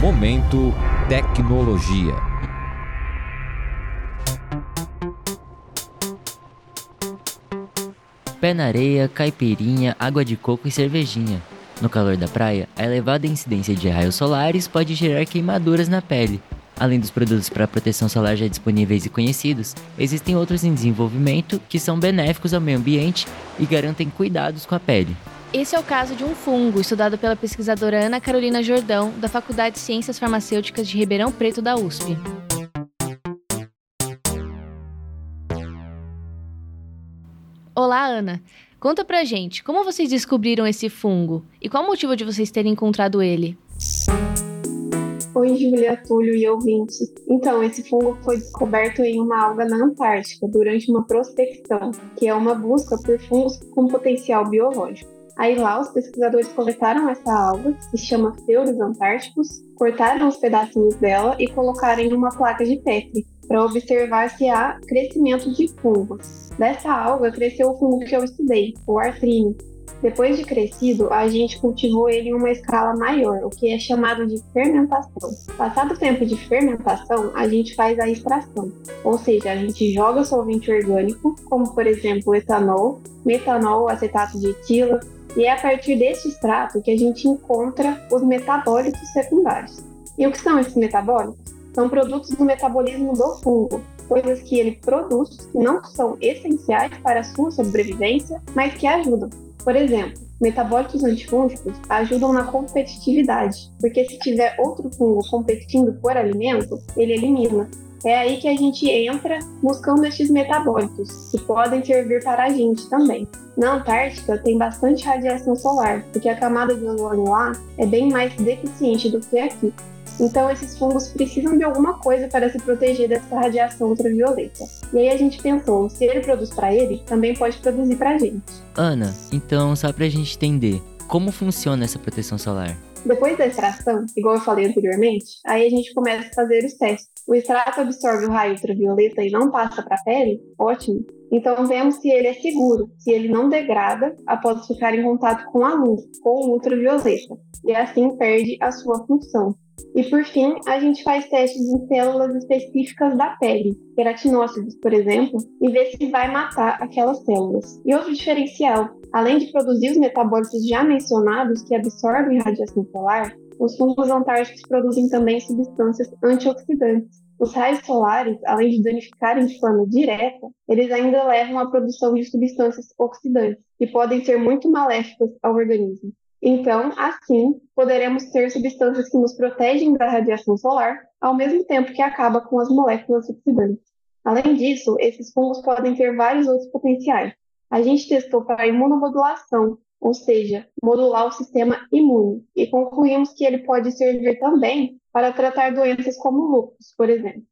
Momento Tecnologia. Pé na areia, caipirinha, água de coco e cervejinha. No calor da praia, a elevada incidência de raios solares pode gerar queimaduras na pele. Além dos produtos para proteção solar já disponíveis e conhecidos, existem outros em desenvolvimento que são benéficos ao meio ambiente e garantem cuidados com a pele. Esse é o caso de um fungo estudado pela pesquisadora Ana Carolina Jordão, da Faculdade de Ciências Farmacêuticas de Ribeirão Preto da USP. Olá, Ana. Conta pra gente, como vocês descobriram esse fungo e qual o motivo de vocês terem encontrado ele? Oi, Julia, Túlio e ouvintes. Então, esse fungo foi descoberto em uma alga na Antártica durante uma prospecção, que é uma busca por fungos com potencial biológico. Aí lá os pesquisadores coletaram essa alga, que se chama Feurus antárticos, cortaram os pedacinhos dela e colocaram em uma placa de Petri para observar se há crescimento de fungos. Dessa alga cresceu o fungo que eu estudei, o artrine, depois de crescido, a gente cultivou ele em uma escala maior, o que é chamado de fermentação. Passado o tempo de fermentação, a gente faz a extração, ou seja, a gente joga solvente orgânico, como por exemplo etanol, metanol, acetato de etila, e é a partir deste extrato que a gente encontra os metabólitos secundários. E o que são esses metabólitos? São produtos do metabolismo do fungo, coisas que ele produz que não são essenciais para a sua sobrevivência, mas que ajudam. Por exemplo, metabólitos antifúngicos ajudam na competitividade, porque se tiver outro fungo competindo por alimento, ele elimina. É aí que a gente entra buscando esses metabólitos, que podem servir para a gente também. Na Antártica tem bastante radiação solar, porque a camada de ozônio lá é bem mais deficiente do que aqui. Então, esses fungos precisam de alguma coisa para se proteger dessa radiação ultravioleta. E aí a gente pensou, se ele produz para ele, também pode produzir para a gente. Ana, então só para a gente entender, como funciona essa proteção solar? Depois da extração, igual eu falei anteriormente, aí a gente começa a fazer os testes. O extrato absorve o raio ultravioleta e não passa para a pele? Ótimo. Então vemos se ele é seguro, se ele não degrada após ficar em contato com a luz, com o ultravioleta, e assim perde a sua função. E por fim, a gente faz testes em células específicas da pele, queratinócitos, por exemplo, e vê se vai matar aquelas células. E outro diferencial, além de produzir os metabólitos já mencionados que absorvem radiação solar, os fungos antárticos produzem também substâncias antioxidantes. Os raios solares, além de danificarem de forma direta, eles ainda levam à produção de substâncias oxidantes, que podem ser muito maléficas ao organismo. Então, assim, poderemos ter substâncias que nos protegem da radiação solar, ao mesmo tempo que acaba com as moléculas oxidantes. Além disso, esses fungos podem ter vários outros potenciais. A gente testou para imunomodulação, ou seja, modular o sistema imune, e concluímos que ele pode servir também para tratar doenças como lúpus, por exemplo.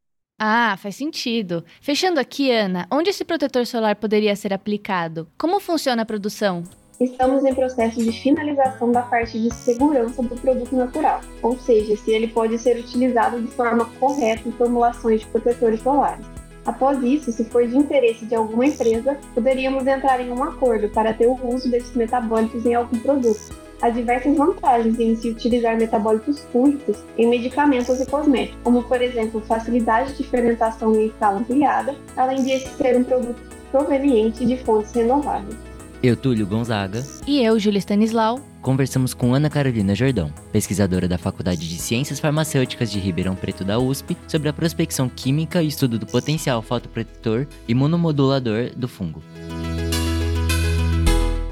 Ah, faz sentido. Fechando aqui, Ana, onde esse protetor solar poderia ser aplicado? Como funciona a produção? Estamos em processo de finalização da parte de segurança do produto natural, ou seja, se ele pode ser utilizado de forma correta em formulações de protetores solares. Após isso, se for de interesse de alguma empresa, poderíamos entrar em um acordo para ter o uso desses metabólicos em algum produto. Há diversas vantagens em se utilizar metabólicos fúngicos em medicamentos e cosméticos, como por exemplo facilidade de fermentação em escala ampliada, além de esse ser um produto proveniente de fontes renováveis. Eu, Túlio Gonzaga. E eu, Júlia Stanislau. Conversamos com Ana Carolina Jordão, pesquisadora da Faculdade de Ciências Farmacêuticas de Ribeirão Preto da USP, sobre a prospecção química e estudo do potencial fotoprotetor imunomodulador do fungo.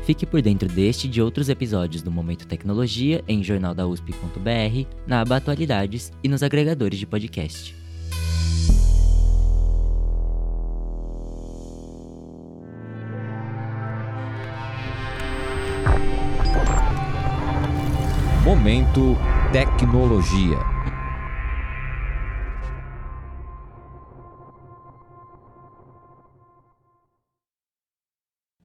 Fique por dentro deste e de outros episódios do Momento Tecnologia em jornaldausp.br, na aba Atualidades e nos agregadores de podcast. Momento Tecnologia.